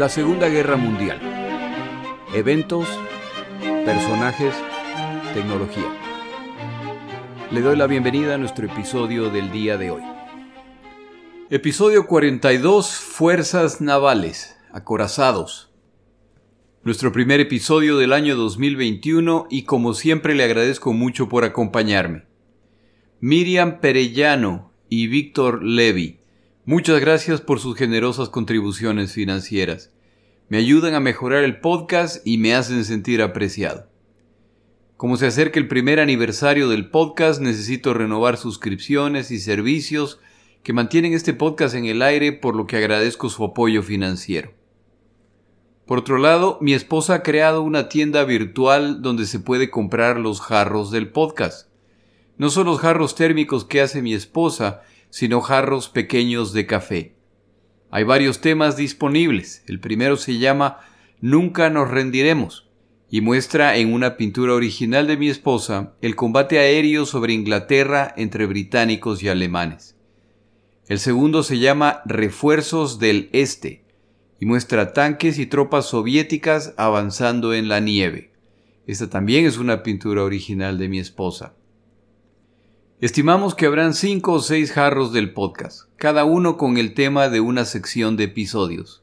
La Segunda Guerra Mundial. Eventos, personajes, tecnología. Le doy la bienvenida a nuestro episodio del día de hoy. Episodio 42, Fuerzas Navales, acorazados. Nuestro primer episodio del año 2021 y como siempre le agradezco mucho por acompañarme. Miriam Perellano y Víctor Levy Muchas gracias por sus generosas contribuciones financieras. Me ayudan a mejorar el podcast y me hacen sentir apreciado. Como se acerca el primer aniversario del podcast, necesito renovar suscripciones y servicios que mantienen este podcast en el aire, por lo que agradezco su apoyo financiero. Por otro lado, mi esposa ha creado una tienda virtual donde se puede comprar los jarros del podcast. No son los jarros térmicos que hace mi esposa, sino jarros pequeños de café. Hay varios temas disponibles. El primero se llama Nunca nos rendiremos y muestra en una pintura original de mi esposa el combate aéreo sobre Inglaterra entre británicos y alemanes. El segundo se llama Refuerzos del Este y muestra tanques y tropas soviéticas avanzando en la nieve. Esta también es una pintura original de mi esposa. Estimamos que habrán cinco o seis jarros del podcast, cada uno con el tema de una sección de episodios.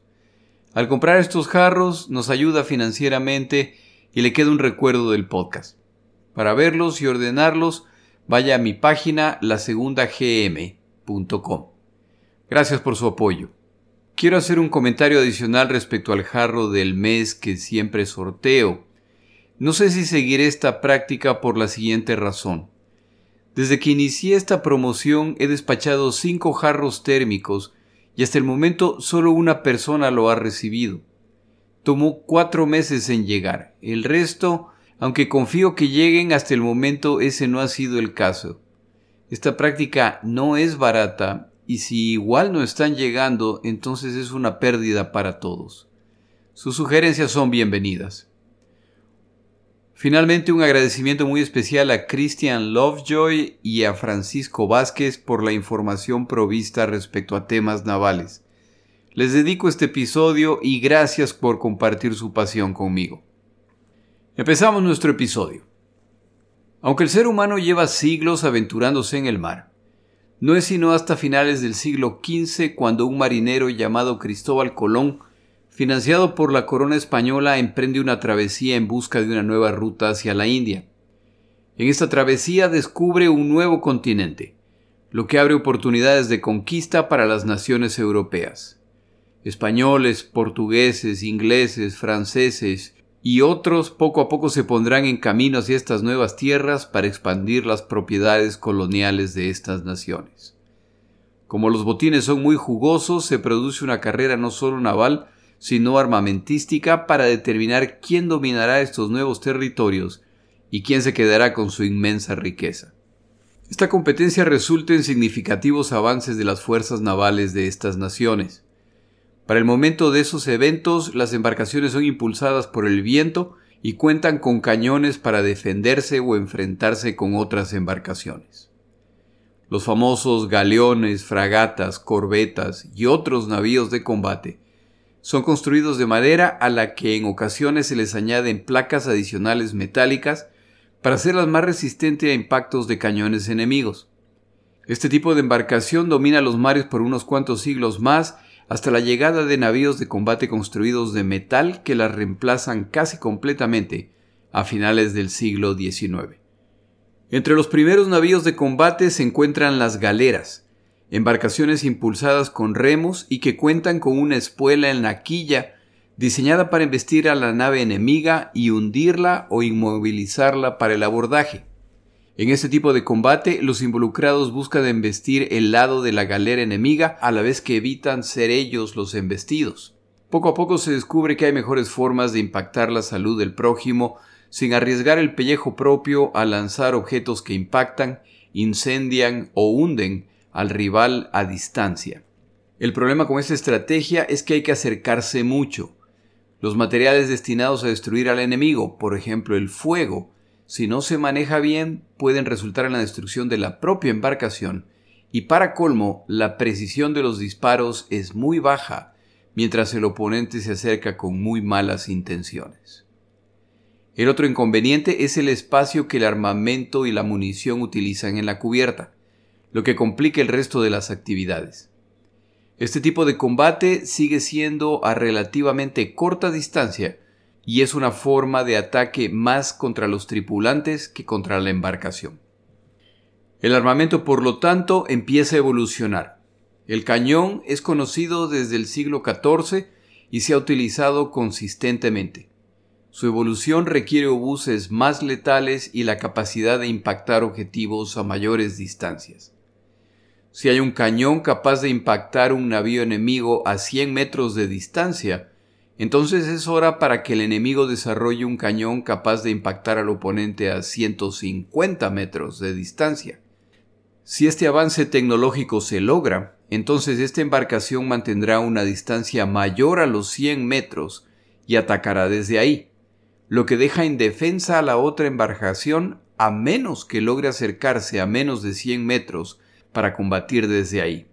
Al comprar estos jarros nos ayuda financieramente y le queda un recuerdo del podcast. Para verlos y ordenarlos, vaya a mi página lasegundagm.com. Gracias por su apoyo. Quiero hacer un comentario adicional respecto al jarro del mes que siempre sorteo. No sé si seguiré esta práctica por la siguiente razón. Desde que inicié esta promoción he despachado cinco jarros térmicos y hasta el momento solo una persona lo ha recibido. Tomó cuatro meses en llegar. El resto, aunque confío que lleguen hasta el momento, ese no ha sido el caso. Esta práctica no es barata y si igual no están llegando, entonces es una pérdida para todos. Sus sugerencias son bienvenidas. Finalmente, un agradecimiento muy especial a Christian Lovejoy y a Francisco Vázquez por la información provista respecto a temas navales. Les dedico este episodio y gracias por compartir su pasión conmigo. Empezamos nuestro episodio. Aunque el ser humano lleva siglos aventurándose en el mar, no es sino hasta finales del siglo XV cuando un marinero llamado Cristóbal Colón financiado por la corona española, emprende una travesía en busca de una nueva ruta hacia la India. En esta travesía descubre un nuevo continente, lo que abre oportunidades de conquista para las naciones europeas. Españoles, portugueses, ingleses, franceses y otros poco a poco se pondrán en camino hacia estas nuevas tierras para expandir las propiedades coloniales de estas naciones. Como los botines son muy jugosos, se produce una carrera no solo naval, sino armamentística para determinar quién dominará estos nuevos territorios y quién se quedará con su inmensa riqueza. Esta competencia resulta en significativos avances de las fuerzas navales de estas naciones. Para el momento de esos eventos, las embarcaciones son impulsadas por el viento y cuentan con cañones para defenderse o enfrentarse con otras embarcaciones. Los famosos galeones, fragatas, corbetas y otros navíos de combate son construidos de madera a la que en ocasiones se les añaden placas adicionales metálicas para hacerlas más resistentes a impactos de cañones enemigos. Este tipo de embarcación domina los mares por unos cuantos siglos más hasta la llegada de navíos de combate construidos de metal que las reemplazan casi completamente a finales del siglo XIX. Entre los primeros navíos de combate se encuentran las galeras, embarcaciones impulsadas con remos y que cuentan con una espuela en la quilla diseñada para embestir a la nave enemiga y hundirla o inmovilizarla para el abordaje. En este tipo de combate, los involucrados buscan embestir el lado de la galera enemiga a la vez que evitan ser ellos los embestidos. Poco a poco se descubre que hay mejores formas de impactar la salud del prójimo sin arriesgar el pellejo propio a lanzar objetos que impactan, incendian o hunden al rival a distancia. El problema con esta estrategia es que hay que acercarse mucho. Los materiales destinados a destruir al enemigo, por ejemplo el fuego, si no se maneja bien, pueden resultar en la destrucción de la propia embarcación, y para colmo, la precisión de los disparos es muy baja, mientras el oponente se acerca con muy malas intenciones. El otro inconveniente es el espacio que el armamento y la munición utilizan en la cubierta, lo que complica el resto de las actividades. Este tipo de combate sigue siendo a relativamente corta distancia y es una forma de ataque más contra los tripulantes que contra la embarcación. El armamento, por lo tanto, empieza a evolucionar. El cañón es conocido desde el siglo XIV y se ha utilizado consistentemente. Su evolución requiere obuses más letales y la capacidad de impactar objetivos a mayores distancias. Si hay un cañón capaz de impactar un navío enemigo a 100 metros de distancia, entonces es hora para que el enemigo desarrolle un cañón capaz de impactar al oponente a 150 metros de distancia. Si este avance tecnológico se logra, entonces esta embarcación mantendrá una distancia mayor a los 100 metros y atacará desde ahí lo que deja indefensa a la otra embarcación a menos que logre acercarse a menos de 100 metros para combatir desde ahí.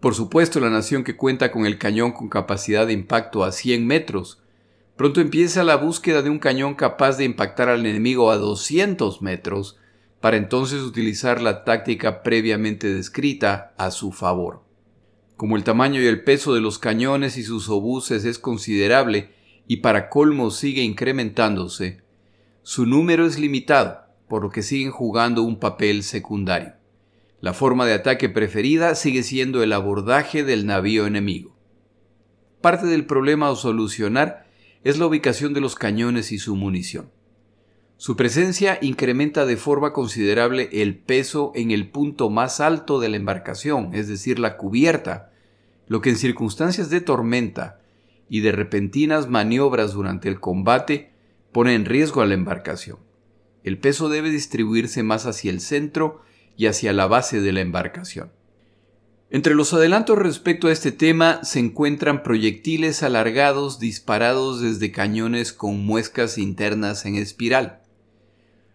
Por supuesto, la nación que cuenta con el cañón con capacidad de impacto a 100 metros, pronto empieza la búsqueda de un cañón capaz de impactar al enemigo a 200 metros, para entonces utilizar la táctica previamente descrita a su favor. Como el tamaño y el peso de los cañones y sus obuses es considerable, y para colmo sigue incrementándose, su número es limitado, por lo que siguen jugando un papel secundario. La forma de ataque preferida sigue siendo el abordaje del navío enemigo. Parte del problema a solucionar es la ubicación de los cañones y su munición. Su presencia incrementa de forma considerable el peso en el punto más alto de la embarcación, es decir, la cubierta, lo que en circunstancias de tormenta y de repentinas maniobras durante el combate pone en riesgo a la embarcación. El peso debe distribuirse más hacia el centro y hacia la base de la embarcación. Entre los adelantos respecto a este tema se encuentran proyectiles alargados disparados desde cañones con muescas internas en espiral,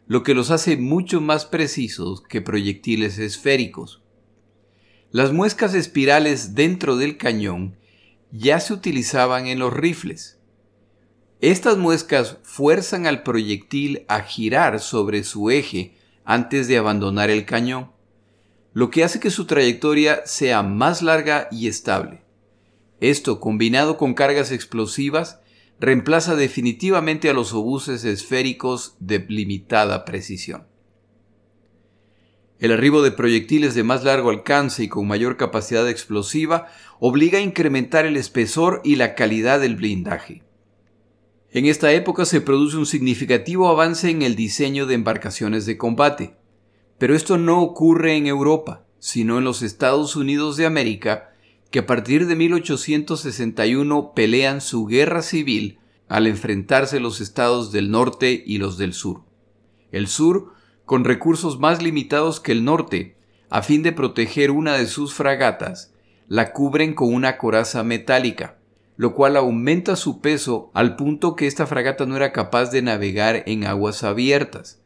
lo que los hace mucho más precisos que proyectiles esféricos. Las muescas espirales dentro del cañón ya se utilizaban en los rifles. Estas muescas fuerzan al proyectil a girar sobre su eje antes de abandonar el cañón, lo que hace que su trayectoria sea más larga y estable. Esto, combinado con cargas explosivas, reemplaza definitivamente a los obuses esféricos de limitada precisión. El arribo de proyectiles de más largo alcance y con mayor capacidad explosiva obliga a incrementar el espesor y la calidad del blindaje. En esta época se produce un significativo avance en el diseño de embarcaciones de combate, pero esto no ocurre en Europa, sino en los Estados Unidos de América, que a partir de 1861 pelean su guerra civil al enfrentarse los estados del norte y los del sur. El sur con recursos más limitados que el norte, a fin de proteger una de sus fragatas, la cubren con una coraza metálica, lo cual aumenta su peso al punto que esta fragata no era capaz de navegar en aguas abiertas.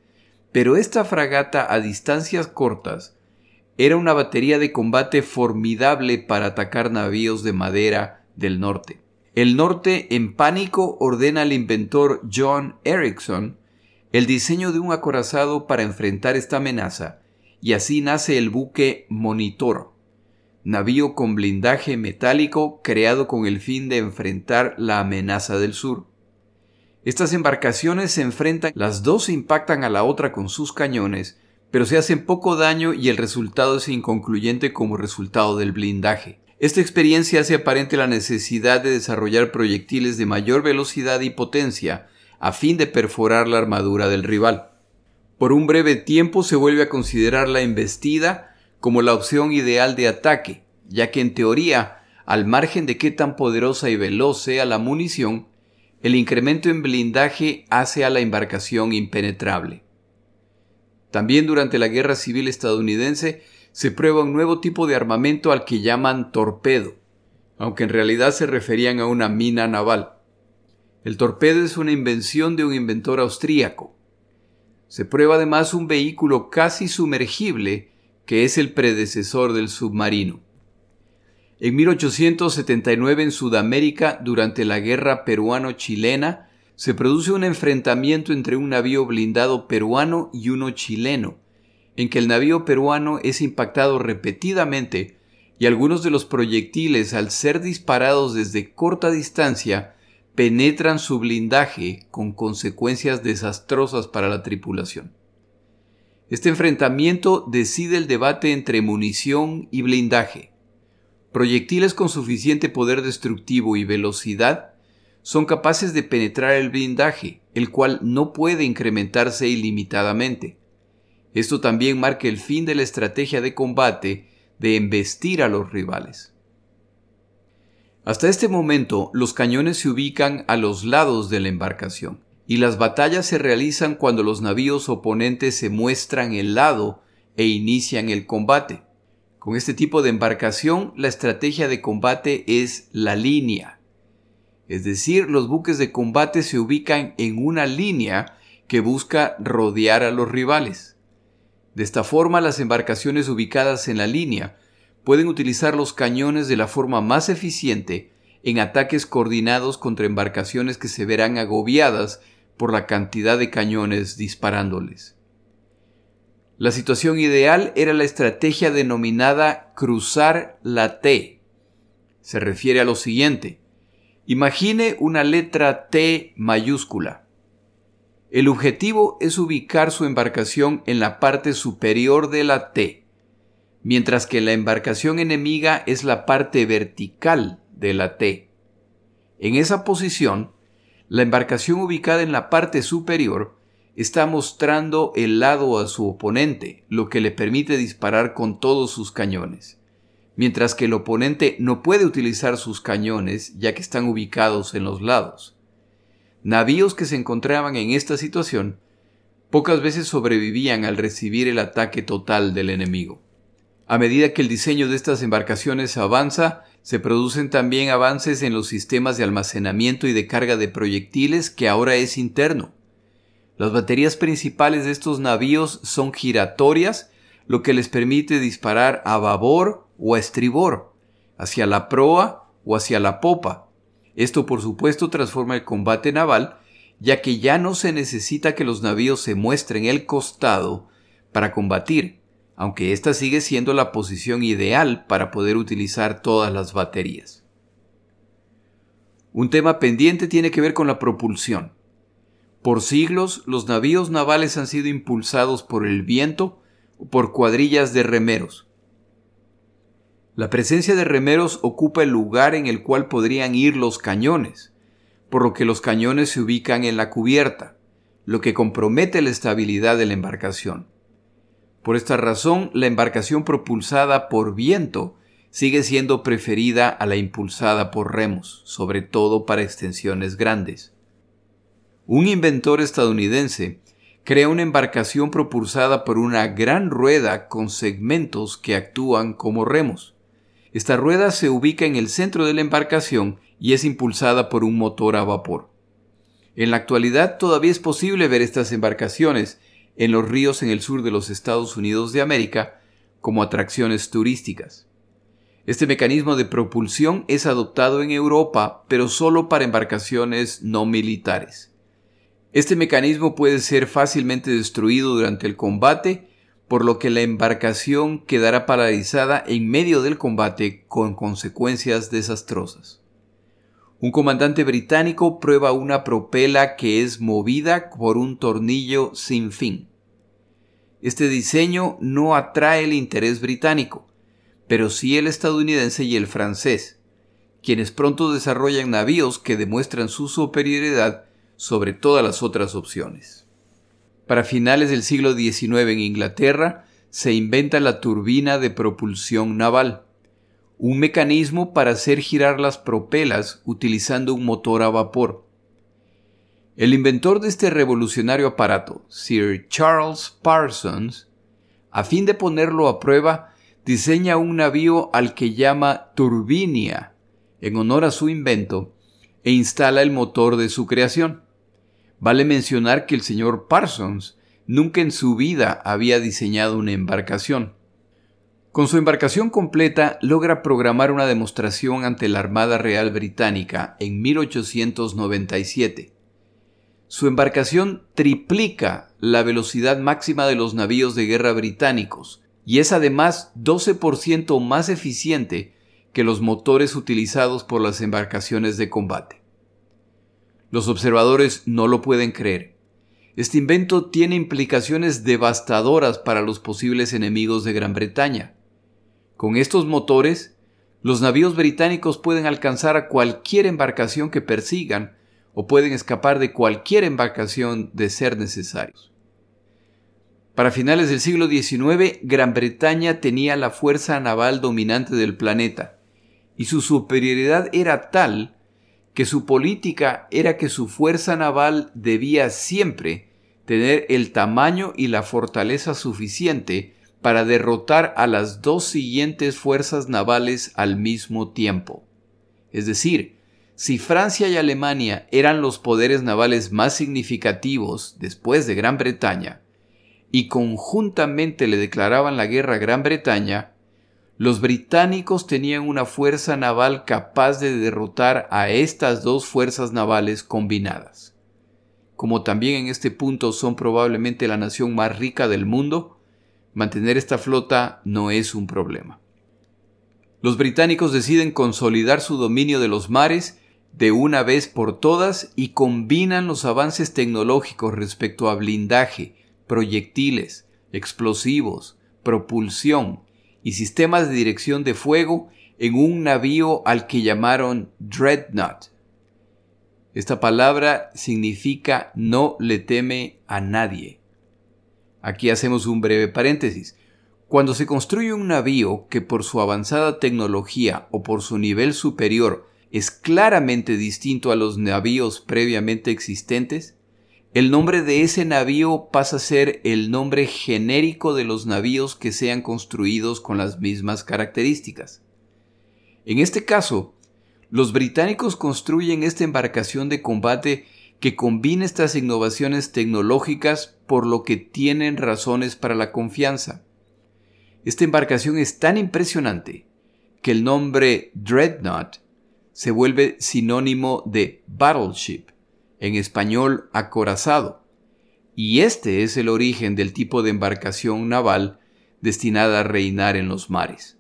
Pero esta fragata a distancias cortas era una batería de combate formidable para atacar navíos de madera del norte. El norte, en pánico, ordena al inventor John Erickson el diseño de un acorazado para enfrentar esta amenaza, y así nace el buque Monitor, navío con blindaje metálico creado con el fin de enfrentar la amenaza del sur. Estas embarcaciones se enfrentan, las dos impactan a la otra con sus cañones, pero se hacen poco daño y el resultado es inconcluyente como resultado del blindaje. Esta experiencia hace aparente la necesidad de desarrollar proyectiles de mayor velocidad y potencia a fin de perforar la armadura del rival. Por un breve tiempo se vuelve a considerar la embestida como la opción ideal de ataque, ya que en teoría, al margen de qué tan poderosa y veloz sea la munición, el incremento en blindaje hace a la embarcación impenetrable. También durante la Guerra Civil estadounidense se prueba un nuevo tipo de armamento al que llaman torpedo, aunque en realidad se referían a una mina naval. El torpedo es una invención de un inventor austríaco. Se prueba además un vehículo casi sumergible que es el predecesor del submarino. En 1879 en Sudamérica, durante la guerra peruano-chilena, se produce un enfrentamiento entre un navío blindado peruano y uno chileno, en que el navío peruano es impactado repetidamente y algunos de los proyectiles, al ser disparados desde corta distancia, penetran su blindaje con consecuencias desastrosas para la tripulación. Este enfrentamiento decide el debate entre munición y blindaje. Proyectiles con suficiente poder destructivo y velocidad son capaces de penetrar el blindaje, el cual no puede incrementarse ilimitadamente. Esto también marca el fin de la estrategia de combate de embestir a los rivales. Hasta este momento, los cañones se ubican a los lados de la embarcación, y las batallas se realizan cuando los navíos oponentes se muestran el lado e inician el combate. Con este tipo de embarcación, la estrategia de combate es la línea. Es decir, los buques de combate se ubican en una línea que busca rodear a los rivales. De esta forma, las embarcaciones ubicadas en la línea pueden utilizar los cañones de la forma más eficiente en ataques coordinados contra embarcaciones que se verán agobiadas por la cantidad de cañones disparándoles. La situación ideal era la estrategia denominada cruzar la T. Se refiere a lo siguiente. Imagine una letra T mayúscula. El objetivo es ubicar su embarcación en la parte superior de la T mientras que la embarcación enemiga es la parte vertical de la T. En esa posición, la embarcación ubicada en la parte superior está mostrando el lado a su oponente, lo que le permite disparar con todos sus cañones, mientras que el oponente no puede utilizar sus cañones ya que están ubicados en los lados. Navíos que se encontraban en esta situación pocas veces sobrevivían al recibir el ataque total del enemigo. A medida que el diseño de estas embarcaciones avanza, se producen también avances en los sistemas de almacenamiento y de carga de proyectiles que ahora es interno. Las baterías principales de estos navíos son giratorias, lo que les permite disparar a babor o a estribor, hacia la proa o hacia la popa. Esto por supuesto transforma el combate naval, ya que ya no se necesita que los navíos se muestren el costado para combatir, aunque esta sigue siendo la posición ideal para poder utilizar todas las baterías. Un tema pendiente tiene que ver con la propulsión. Por siglos, los navíos navales han sido impulsados por el viento o por cuadrillas de remeros. La presencia de remeros ocupa el lugar en el cual podrían ir los cañones, por lo que los cañones se ubican en la cubierta, lo que compromete la estabilidad de la embarcación. Por esta razón, la embarcación propulsada por viento sigue siendo preferida a la impulsada por remos, sobre todo para extensiones grandes. Un inventor estadounidense crea una embarcación propulsada por una gran rueda con segmentos que actúan como remos. Esta rueda se ubica en el centro de la embarcación y es impulsada por un motor a vapor. En la actualidad todavía es posible ver estas embarcaciones en los ríos en el sur de los Estados Unidos de América como atracciones turísticas. Este mecanismo de propulsión es adoptado en Europa, pero solo para embarcaciones no militares. Este mecanismo puede ser fácilmente destruido durante el combate, por lo que la embarcación quedará paralizada en medio del combate con consecuencias desastrosas. Un comandante británico prueba una propela que es movida por un tornillo sin fin. Este diseño no atrae el interés británico, pero sí el estadounidense y el francés, quienes pronto desarrollan navíos que demuestran su superioridad sobre todas las otras opciones. Para finales del siglo XIX en Inglaterra se inventa la turbina de propulsión naval un mecanismo para hacer girar las propelas utilizando un motor a vapor. El inventor de este revolucionario aparato, Sir Charles Parsons, a fin de ponerlo a prueba, diseña un navío al que llama Turbinia, en honor a su invento, e instala el motor de su creación. Vale mencionar que el señor Parsons nunca en su vida había diseñado una embarcación. Con su embarcación completa logra programar una demostración ante la Armada Real Británica en 1897. Su embarcación triplica la velocidad máxima de los navíos de guerra británicos y es además 12% más eficiente que los motores utilizados por las embarcaciones de combate. Los observadores no lo pueden creer. Este invento tiene implicaciones devastadoras para los posibles enemigos de Gran Bretaña. Con estos motores, los navíos británicos pueden alcanzar a cualquier embarcación que persigan o pueden escapar de cualquier embarcación de ser necesarios. Para finales del siglo XIX, Gran Bretaña tenía la fuerza naval dominante del planeta, y su superioridad era tal que su política era que su fuerza naval debía siempre tener el tamaño y la fortaleza suficiente para derrotar a las dos siguientes fuerzas navales al mismo tiempo. Es decir, si Francia y Alemania eran los poderes navales más significativos después de Gran Bretaña, y conjuntamente le declaraban la guerra a Gran Bretaña, los británicos tenían una fuerza naval capaz de derrotar a estas dos fuerzas navales combinadas. Como también en este punto son probablemente la nación más rica del mundo, mantener esta flota no es un problema. Los británicos deciden consolidar su dominio de los mares de una vez por todas y combinan los avances tecnológicos respecto a blindaje, proyectiles, explosivos, propulsión y sistemas de dirección de fuego en un navío al que llamaron Dreadnought. Esta palabra significa no le teme a nadie. Aquí hacemos un breve paréntesis. Cuando se construye un navío que por su avanzada tecnología o por su nivel superior es claramente distinto a los navíos previamente existentes, el nombre de ese navío pasa a ser el nombre genérico de los navíos que sean construidos con las mismas características. En este caso, los británicos construyen esta embarcación de combate que combina estas innovaciones tecnológicas por lo que tienen razones para la confianza. Esta embarcación es tan impresionante que el nombre Dreadnought se vuelve sinónimo de battleship, en español acorazado, y este es el origen del tipo de embarcación naval destinada a reinar en los mares.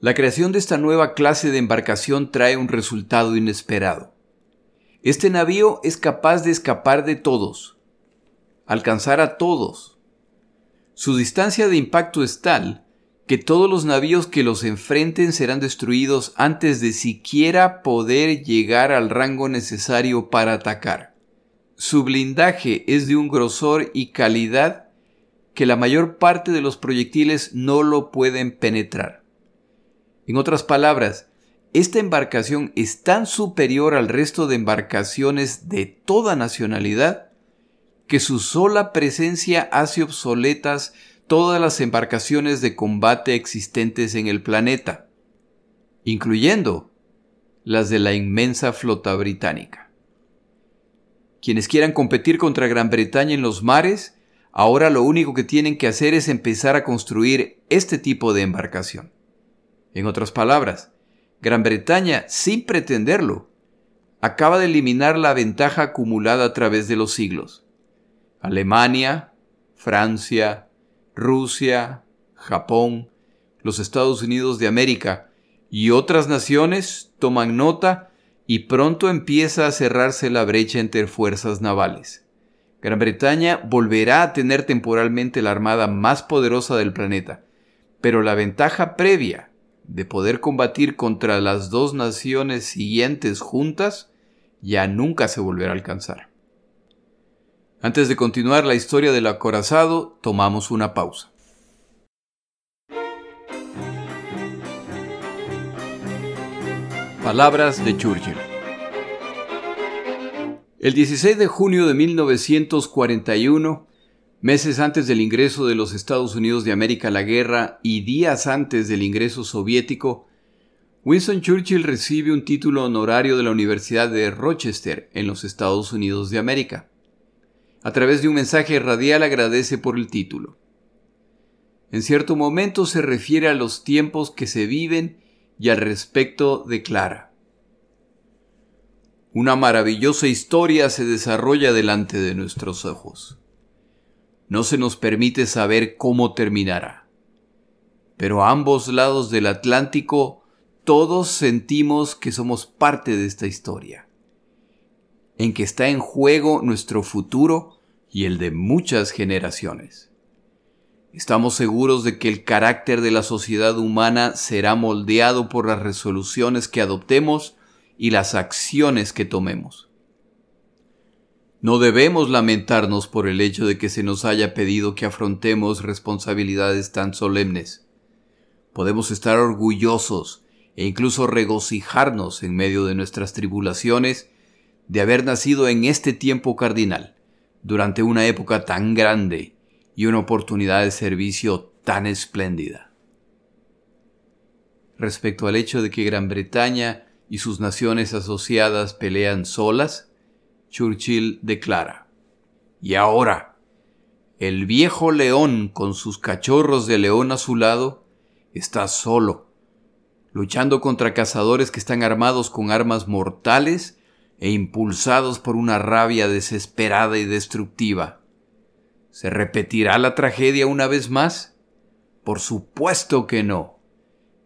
La creación de esta nueva clase de embarcación trae un resultado inesperado. Este navío es capaz de escapar de todos, alcanzar a todos. Su distancia de impacto es tal que todos los navíos que los enfrenten serán destruidos antes de siquiera poder llegar al rango necesario para atacar. Su blindaje es de un grosor y calidad que la mayor parte de los proyectiles no lo pueden penetrar. En otras palabras, esta embarcación es tan superior al resto de embarcaciones de toda nacionalidad que su sola presencia hace obsoletas todas las embarcaciones de combate existentes en el planeta, incluyendo las de la inmensa flota británica. Quienes quieran competir contra Gran Bretaña en los mares, ahora lo único que tienen que hacer es empezar a construir este tipo de embarcación. En otras palabras, Gran Bretaña, sin pretenderlo, acaba de eliminar la ventaja acumulada a través de los siglos. Alemania, Francia, Rusia, Japón, los Estados Unidos de América y otras naciones toman nota y pronto empieza a cerrarse la brecha entre fuerzas navales. Gran Bretaña volverá a tener temporalmente la armada más poderosa del planeta, pero la ventaja previa de poder combatir contra las dos naciones siguientes juntas, ya nunca se volverá a alcanzar. Antes de continuar la historia del acorazado, tomamos una pausa. Palabras de Churchill. El 16 de junio de 1941, Meses antes del ingreso de los Estados Unidos de América a la guerra y días antes del ingreso soviético, Winston Churchill recibe un título honorario de la Universidad de Rochester en los Estados Unidos de América. A través de un mensaje radial agradece por el título. En cierto momento se refiere a los tiempos que se viven y al respecto declara. Una maravillosa historia se desarrolla delante de nuestros ojos. No se nos permite saber cómo terminará. Pero a ambos lados del Atlántico todos sentimos que somos parte de esta historia, en que está en juego nuestro futuro y el de muchas generaciones. Estamos seguros de que el carácter de la sociedad humana será moldeado por las resoluciones que adoptemos y las acciones que tomemos. No debemos lamentarnos por el hecho de que se nos haya pedido que afrontemos responsabilidades tan solemnes. Podemos estar orgullosos e incluso regocijarnos en medio de nuestras tribulaciones de haber nacido en este tiempo cardinal, durante una época tan grande y una oportunidad de servicio tan espléndida. Respecto al hecho de que Gran Bretaña y sus naciones asociadas pelean solas, Churchill declara, Y ahora, el viejo león con sus cachorros de león a su lado está solo, luchando contra cazadores que están armados con armas mortales e impulsados por una rabia desesperada y destructiva. ¿Se repetirá la tragedia una vez más? Por supuesto que no.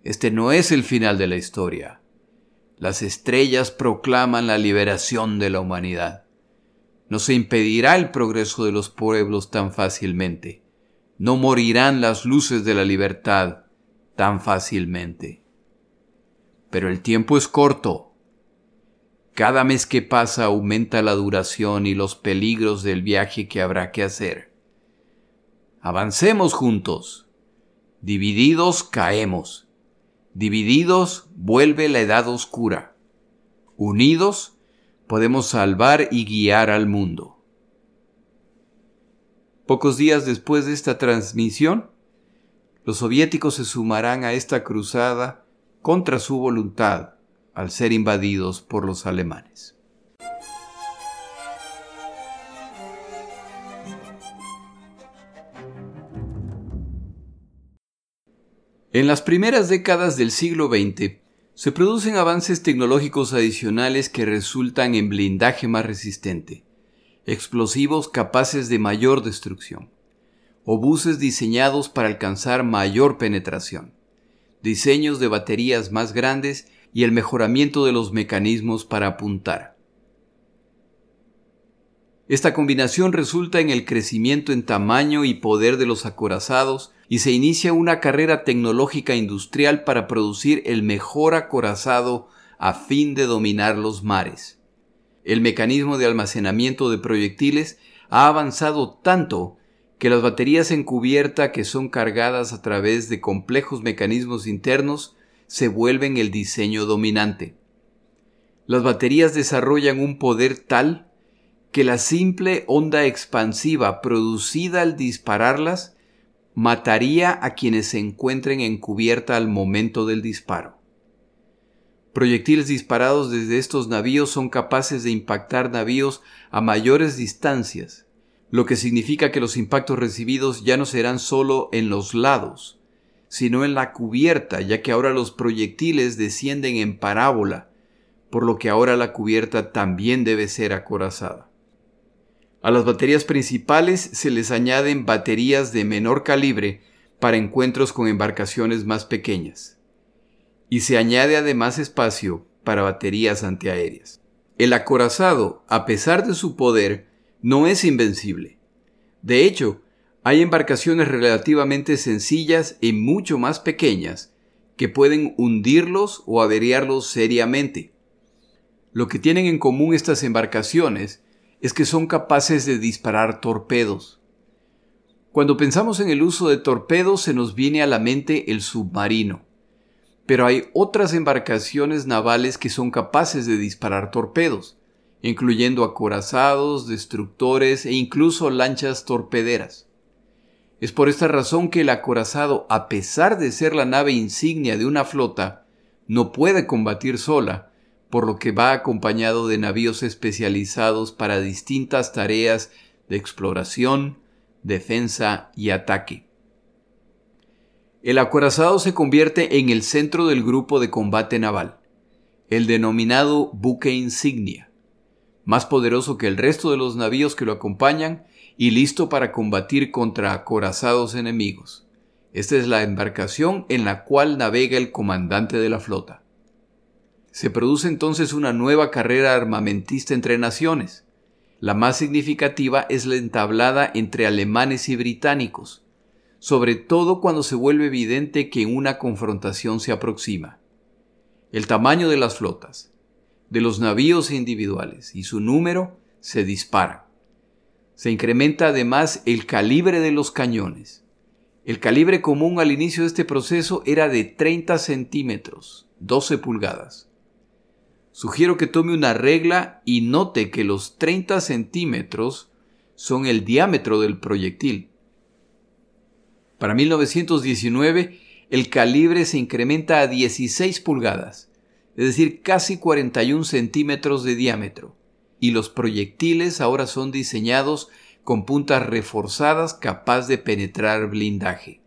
Este no es el final de la historia. Las estrellas proclaman la liberación de la humanidad. No se impedirá el progreso de los pueblos tan fácilmente. No morirán las luces de la libertad tan fácilmente. Pero el tiempo es corto. Cada mes que pasa aumenta la duración y los peligros del viaje que habrá que hacer. Avancemos juntos. Divididos caemos Divididos vuelve la edad oscura. Unidos podemos salvar y guiar al mundo. Pocos días después de esta transmisión, los soviéticos se sumarán a esta cruzada contra su voluntad al ser invadidos por los alemanes. En las primeras décadas del siglo XX, se producen avances tecnológicos adicionales que resultan en blindaje más resistente, explosivos capaces de mayor destrucción, obuses diseñados para alcanzar mayor penetración, diseños de baterías más grandes y el mejoramiento de los mecanismos para apuntar. Esta combinación resulta en el crecimiento en tamaño y poder de los acorazados y se inicia una carrera tecnológica industrial para producir el mejor acorazado a fin de dominar los mares. El mecanismo de almacenamiento de proyectiles ha avanzado tanto que las baterías en cubierta que son cargadas a través de complejos mecanismos internos se vuelven el diseño dominante. Las baterías desarrollan un poder tal que la simple onda expansiva producida al dispararlas mataría a quienes se encuentren en cubierta al momento del disparo. Proyectiles disparados desde estos navíos son capaces de impactar navíos a mayores distancias, lo que significa que los impactos recibidos ya no serán solo en los lados, sino en la cubierta, ya que ahora los proyectiles descienden en parábola, por lo que ahora la cubierta también debe ser acorazada. A las baterías principales se les añaden baterías de menor calibre para encuentros con embarcaciones más pequeñas. Y se añade además espacio para baterías antiaéreas. El acorazado, a pesar de su poder, no es invencible. De hecho, hay embarcaciones relativamente sencillas y mucho más pequeñas que pueden hundirlos o averiarlos seriamente. Lo que tienen en común estas embarcaciones es que son capaces de disparar torpedos. Cuando pensamos en el uso de torpedos se nos viene a la mente el submarino, pero hay otras embarcaciones navales que son capaces de disparar torpedos, incluyendo acorazados, destructores e incluso lanchas torpederas. Es por esta razón que el acorazado, a pesar de ser la nave insignia de una flota, no puede combatir sola, por lo que va acompañado de navíos especializados para distintas tareas de exploración, defensa y ataque. El acorazado se convierte en el centro del grupo de combate naval, el denominado buque insignia, más poderoso que el resto de los navíos que lo acompañan y listo para combatir contra acorazados enemigos. Esta es la embarcación en la cual navega el comandante de la flota. Se produce entonces una nueva carrera armamentista entre naciones. La más significativa es la entablada entre alemanes y británicos, sobre todo cuando se vuelve evidente que una confrontación se aproxima. El tamaño de las flotas, de los navíos individuales y su número se disparan. Se incrementa además el calibre de los cañones. El calibre común al inicio de este proceso era de 30 centímetros, 12 pulgadas. Sugiero que tome una regla y note que los 30 centímetros son el diámetro del proyectil. Para 1919, el calibre se incrementa a 16 pulgadas, es decir, casi 41 centímetros de diámetro, y los proyectiles ahora son diseñados con puntas reforzadas capaz de penetrar blindaje.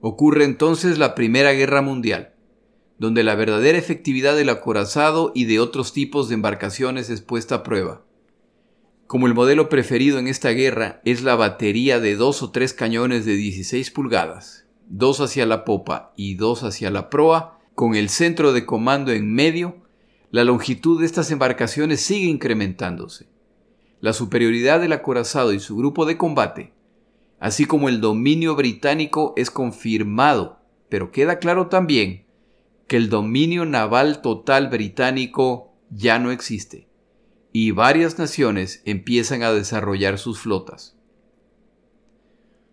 Ocurre entonces la Primera Guerra Mundial, donde la verdadera efectividad del acorazado y de otros tipos de embarcaciones es puesta a prueba. Como el modelo preferido en esta guerra es la batería de dos o tres cañones de 16 pulgadas, dos hacia la popa y dos hacia la proa, con el centro de comando en medio, la longitud de estas embarcaciones sigue incrementándose la superioridad del acorazado y su grupo de combate, así como el dominio británico es confirmado, pero queda claro también que el dominio naval total británico ya no existe, y varias naciones empiezan a desarrollar sus flotas.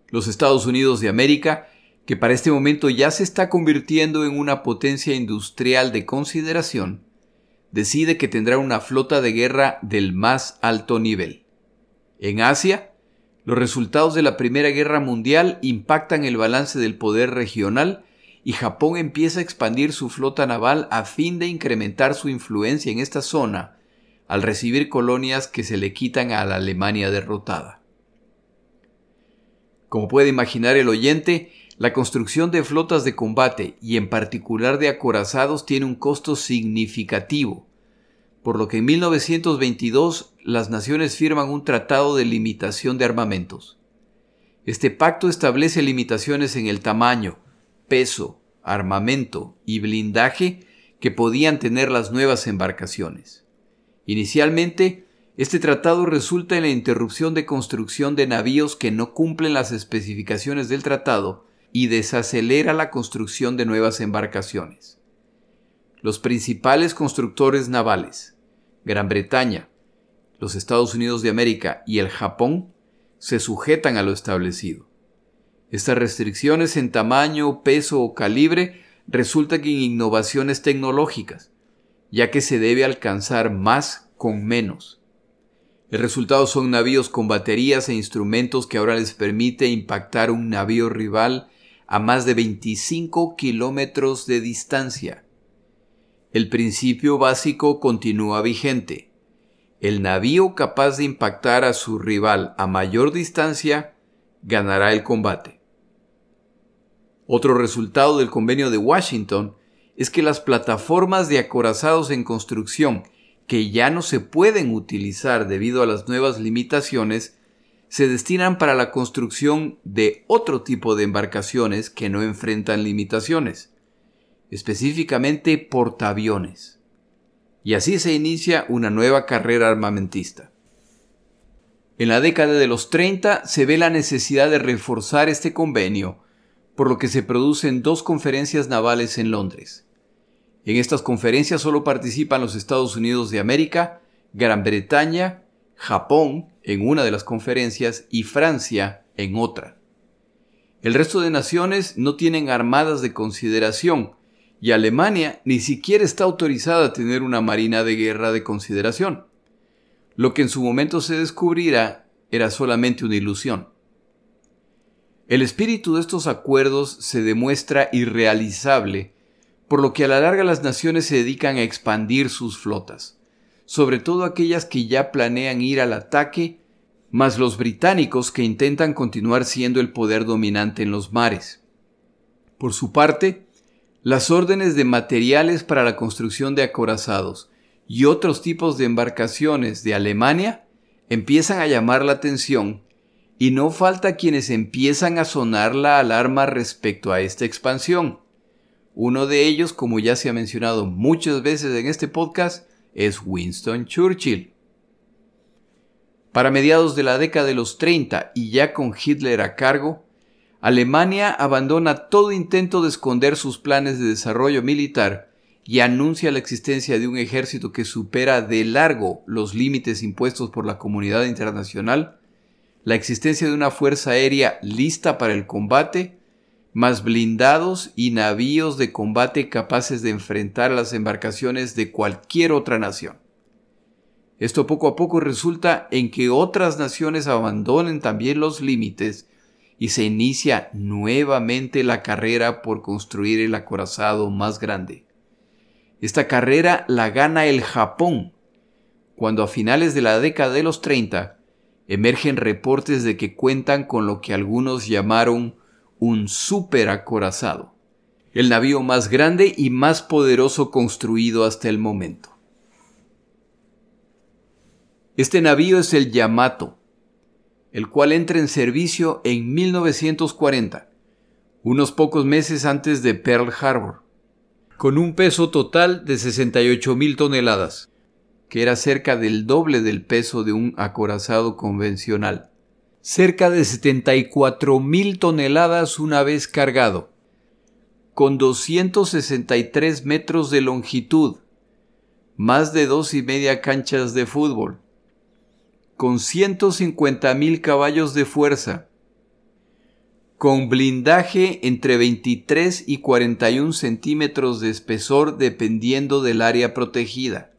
Los Estados Unidos de América, que para este momento ya se está convirtiendo en una potencia industrial de consideración, decide que tendrá una flota de guerra del más alto nivel. En Asia, los resultados de la Primera Guerra Mundial impactan el balance del poder regional y Japón empieza a expandir su flota naval a fin de incrementar su influencia en esta zona al recibir colonias que se le quitan a la Alemania derrotada. Como puede imaginar el oyente, la construcción de flotas de combate y en particular de acorazados tiene un costo significativo, por lo que en 1922 las naciones firman un tratado de limitación de armamentos. Este pacto establece limitaciones en el tamaño, peso, armamento y blindaje que podían tener las nuevas embarcaciones. Inicialmente, este tratado resulta en la interrupción de construcción de navíos que no cumplen las especificaciones del tratado y desacelera la construcción de nuevas embarcaciones. Los principales constructores navales, Gran Bretaña, los Estados Unidos de América y el Japón, se sujetan a lo establecido. Estas restricciones en tamaño, peso o calibre resultan en innovaciones tecnológicas, ya que se debe alcanzar más con menos. El resultado son navíos con baterías e instrumentos que ahora les permite impactar un navío rival a más de 25 kilómetros de distancia. El principio básico continúa vigente. El navío capaz de impactar a su rival a mayor distancia ganará el combate. Otro resultado del convenio de Washington es que las plataformas de acorazados en construcción que ya no se pueden utilizar debido a las nuevas limitaciones se destinan para la construcción de otro tipo de embarcaciones que no enfrentan limitaciones, específicamente portaaviones. Y así se inicia una nueva carrera armamentista. En la década de los 30 se ve la necesidad de reforzar este convenio, por lo que se producen dos conferencias navales en Londres. En estas conferencias solo participan los Estados Unidos de América, Gran Bretaña, Japón en una de las conferencias y Francia en otra. El resto de naciones no tienen armadas de consideración y Alemania ni siquiera está autorizada a tener una marina de guerra de consideración. Lo que en su momento se descubrirá era solamente una ilusión. El espíritu de estos acuerdos se demuestra irrealizable, por lo que a la larga las naciones se dedican a expandir sus flotas sobre todo aquellas que ya planean ir al ataque más los británicos que intentan continuar siendo el poder dominante en los mares. Por su parte, las órdenes de materiales para la construcción de acorazados y otros tipos de embarcaciones de Alemania empiezan a llamar la atención y no falta quienes empiezan a sonar la alarma respecto a esta expansión. Uno de ellos, como ya se ha mencionado muchas veces en este podcast, es Winston Churchill. Para mediados de la década de los 30 y ya con Hitler a cargo, Alemania abandona todo intento de esconder sus planes de desarrollo militar y anuncia la existencia de un ejército que supera de largo los límites impuestos por la comunidad internacional, la existencia de una fuerza aérea lista para el combate, más blindados y navíos de combate capaces de enfrentar las embarcaciones de cualquier otra nación. Esto poco a poco resulta en que otras naciones abandonen también los límites y se inicia nuevamente la carrera por construir el acorazado más grande. Esta carrera la gana el Japón, cuando a finales de la década de los 30 emergen reportes de que cuentan con lo que algunos llamaron un superacorazado, el navío más grande y más poderoso construido hasta el momento. Este navío es el Yamato, el cual entra en servicio en 1940, unos pocos meses antes de Pearl Harbor, con un peso total de 68 mil toneladas, que era cerca del doble del peso de un acorazado convencional. Cerca de 74 mil toneladas una vez cargado, con 263 metros de longitud, más de dos y media canchas de fútbol, con 150 mil caballos de fuerza, con blindaje entre 23 y 41 centímetros de espesor dependiendo del área protegida,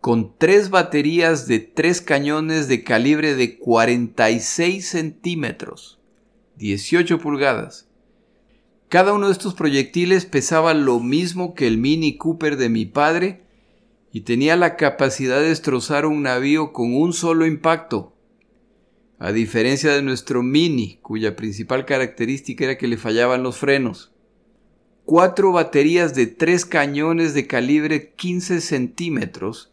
con tres baterías de tres cañones de calibre de 46 centímetros, 18 pulgadas. Cada uno de estos proyectiles pesaba lo mismo que el Mini Cooper de mi padre y tenía la capacidad de destrozar un navío con un solo impacto. A diferencia de nuestro Mini, cuya principal característica era que le fallaban los frenos. Cuatro baterías de tres cañones de calibre 15 centímetros,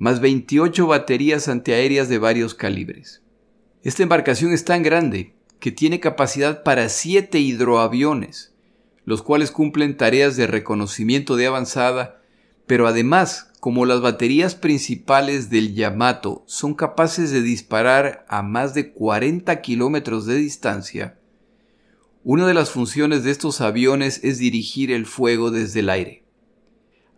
más 28 baterías antiaéreas de varios calibres. Esta embarcación es tan grande que tiene capacidad para siete hidroaviones, los cuales cumplen tareas de reconocimiento de avanzada pero además, como las baterías principales del Yamato son capaces de disparar a más de 40 kilómetros de distancia, una de las funciones de estos aviones es dirigir el fuego desde el aire.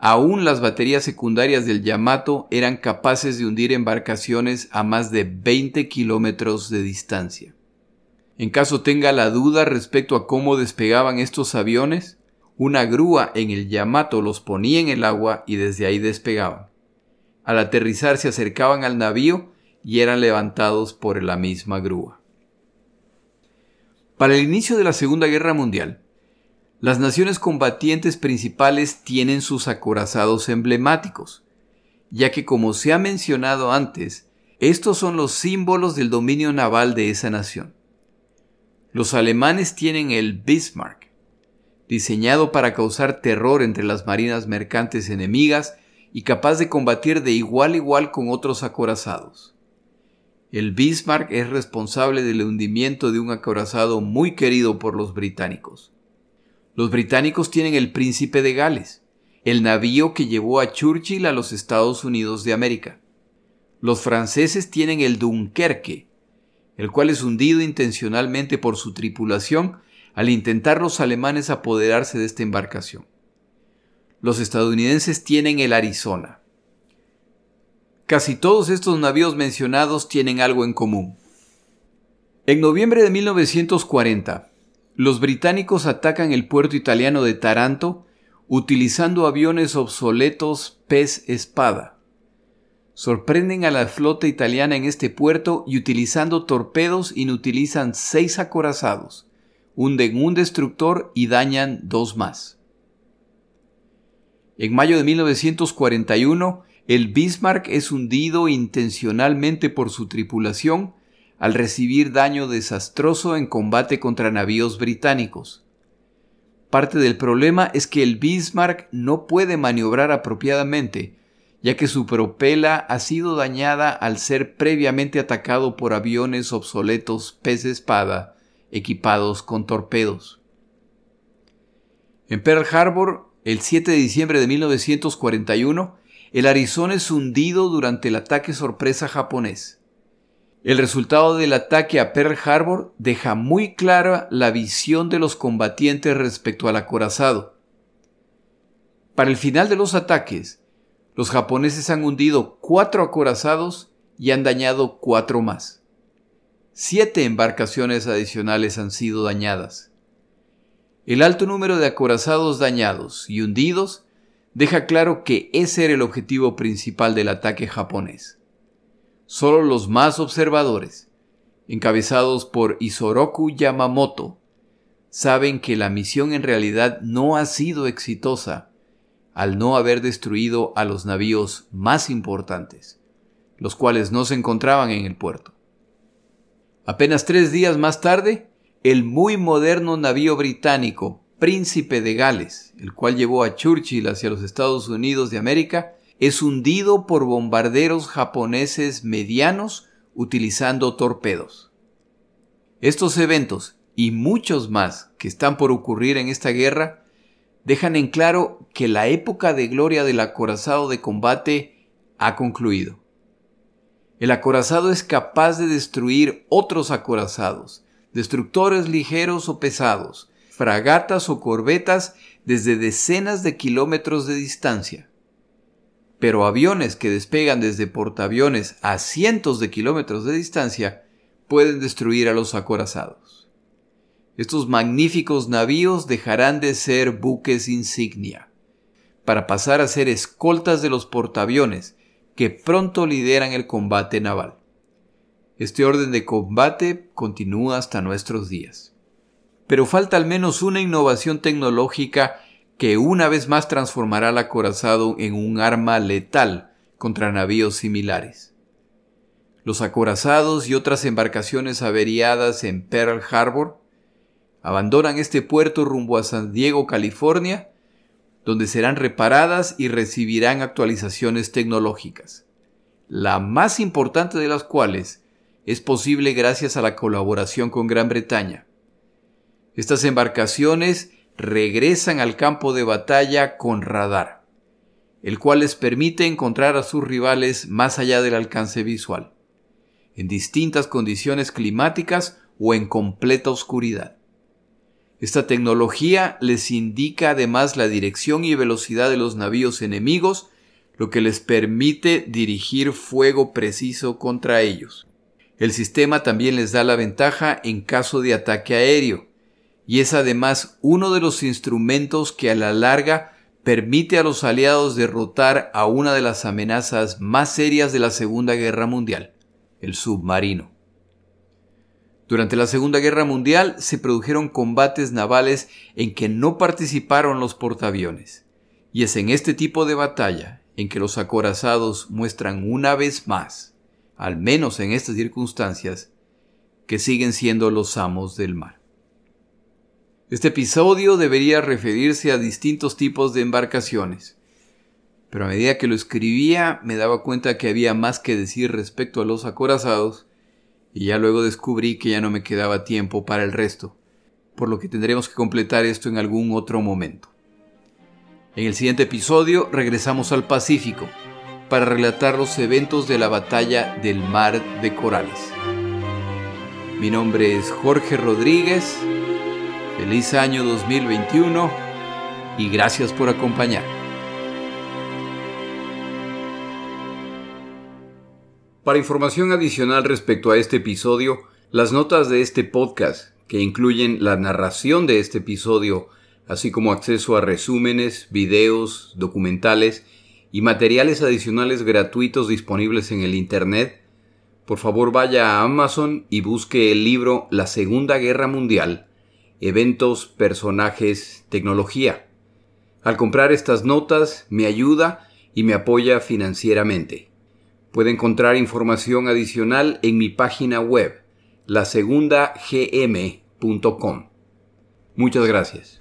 Aún las baterías secundarias del Yamato eran capaces de hundir embarcaciones a más de 20 kilómetros de distancia. En caso tenga la duda respecto a cómo despegaban estos aviones, una grúa en el Yamato los ponía en el agua y desde ahí despegaban. Al aterrizar se acercaban al navío y eran levantados por la misma grúa. Para el inicio de la Segunda Guerra Mundial, las naciones combatientes principales tienen sus acorazados emblemáticos, ya que como se ha mencionado antes, estos son los símbolos del dominio naval de esa nación. Los alemanes tienen el Bismarck, diseñado para causar terror entre las marinas mercantes enemigas y capaz de combatir de igual a igual con otros acorazados. El Bismarck es responsable del hundimiento de un acorazado muy querido por los británicos. Los británicos tienen el Príncipe de Gales, el navío que llevó a Churchill a los Estados Unidos de América. Los franceses tienen el Dunkerque, el cual es hundido intencionalmente por su tripulación al intentar los alemanes apoderarse de esta embarcación. Los estadounidenses tienen el Arizona. Casi todos estos navíos mencionados tienen algo en común. En noviembre de 1940, los británicos atacan el puerto italiano de Taranto utilizando aviones obsoletos pez espada. Sorprenden a la flota italiana en este puerto y utilizando torpedos inutilizan seis acorazados, hunden un destructor y dañan dos más. En mayo de 1941, el Bismarck es hundido intencionalmente por su tripulación al recibir daño desastroso en combate contra navíos británicos. Parte del problema es que el Bismarck no puede maniobrar apropiadamente, ya que su propela ha sido dañada al ser previamente atacado por aviones obsoletos pez espada equipados con torpedos. En Pearl Harbor, el 7 de diciembre de 1941, el Arizona es hundido durante el ataque sorpresa japonés. El resultado del ataque a Pearl Harbor deja muy clara la visión de los combatientes respecto al acorazado. Para el final de los ataques, los japoneses han hundido cuatro acorazados y han dañado cuatro más. Siete embarcaciones adicionales han sido dañadas. El alto número de acorazados dañados y hundidos deja claro que ese era el objetivo principal del ataque japonés. Solo los más observadores, encabezados por Isoroku Yamamoto, saben que la misión en realidad no ha sido exitosa al no haber destruido a los navíos más importantes, los cuales no se encontraban en el puerto. Apenas tres días más tarde, el muy moderno navío británico Príncipe de Gales, el cual llevó a Churchill hacia los Estados Unidos de América, es hundido por bombarderos japoneses medianos utilizando torpedos. Estos eventos y muchos más que están por ocurrir en esta guerra dejan en claro que la época de gloria del acorazado de combate ha concluido. El acorazado es capaz de destruir otros acorazados, destructores ligeros o pesados, fragatas o corbetas desde decenas de kilómetros de distancia. Pero aviones que despegan desde portaaviones a cientos de kilómetros de distancia pueden destruir a los acorazados. Estos magníficos navíos dejarán de ser buques insignia, para pasar a ser escoltas de los portaaviones que pronto lideran el combate naval. Este orden de combate continúa hasta nuestros días pero falta al menos una innovación tecnológica que una vez más transformará al acorazado en un arma letal contra navíos similares. Los acorazados y otras embarcaciones averiadas en Pearl Harbor abandonan este puerto rumbo a San Diego, California, donde serán reparadas y recibirán actualizaciones tecnológicas, la más importante de las cuales es posible gracias a la colaboración con Gran Bretaña. Estas embarcaciones regresan al campo de batalla con radar, el cual les permite encontrar a sus rivales más allá del alcance visual, en distintas condiciones climáticas o en completa oscuridad. Esta tecnología les indica además la dirección y velocidad de los navíos enemigos, lo que les permite dirigir fuego preciso contra ellos. El sistema también les da la ventaja en caso de ataque aéreo, y es además uno de los instrumentos que a la larga permite a los aliados derrotar a una de las amenazas más serias de la Segunda Guerra Mundial, el submarino. Durante la Segunda Guerra Mundial se produjeron combates navales en que no participaron los portaaviones, y es en este tipo de batalla en que los acorazados muestran una vez más, al menos en estas circunstancias, que siguen siendo los amos del mar. Este episodio debería referirse a distintos tipos de embarcaciones, pero a medida que lo escribía me daba cuenta que había más que decir respecto a los acorazados, y ya luego descubrí que ya no me quedaba tiempo para el resto, por lo que tendremos que completar esto en algún otro momento. En el siguiente episodio regresamos al Pacífico para relatar los eventos de la batalla del Mar de Corales. Mi nombre es Jorge Rodríguez Feliz año 2021 y gracias por acompañar. Para información adicional respecto a este episodio, las notas de este podcast, que incluyen la narración de este episodio, así como acceso a resúmenes, videos, documentales y materiales adicionales gratuitos disponibles en el Internet, por favor vaya a Amazon y busque el libro La Segunda Guerra Mundial eventos, personajes, tecnología. Al comprar estas notas me ayuda y me apoya financieramente. Puede encontrar información adicional en mi página web, lasegundagm.com. Muchas gracias.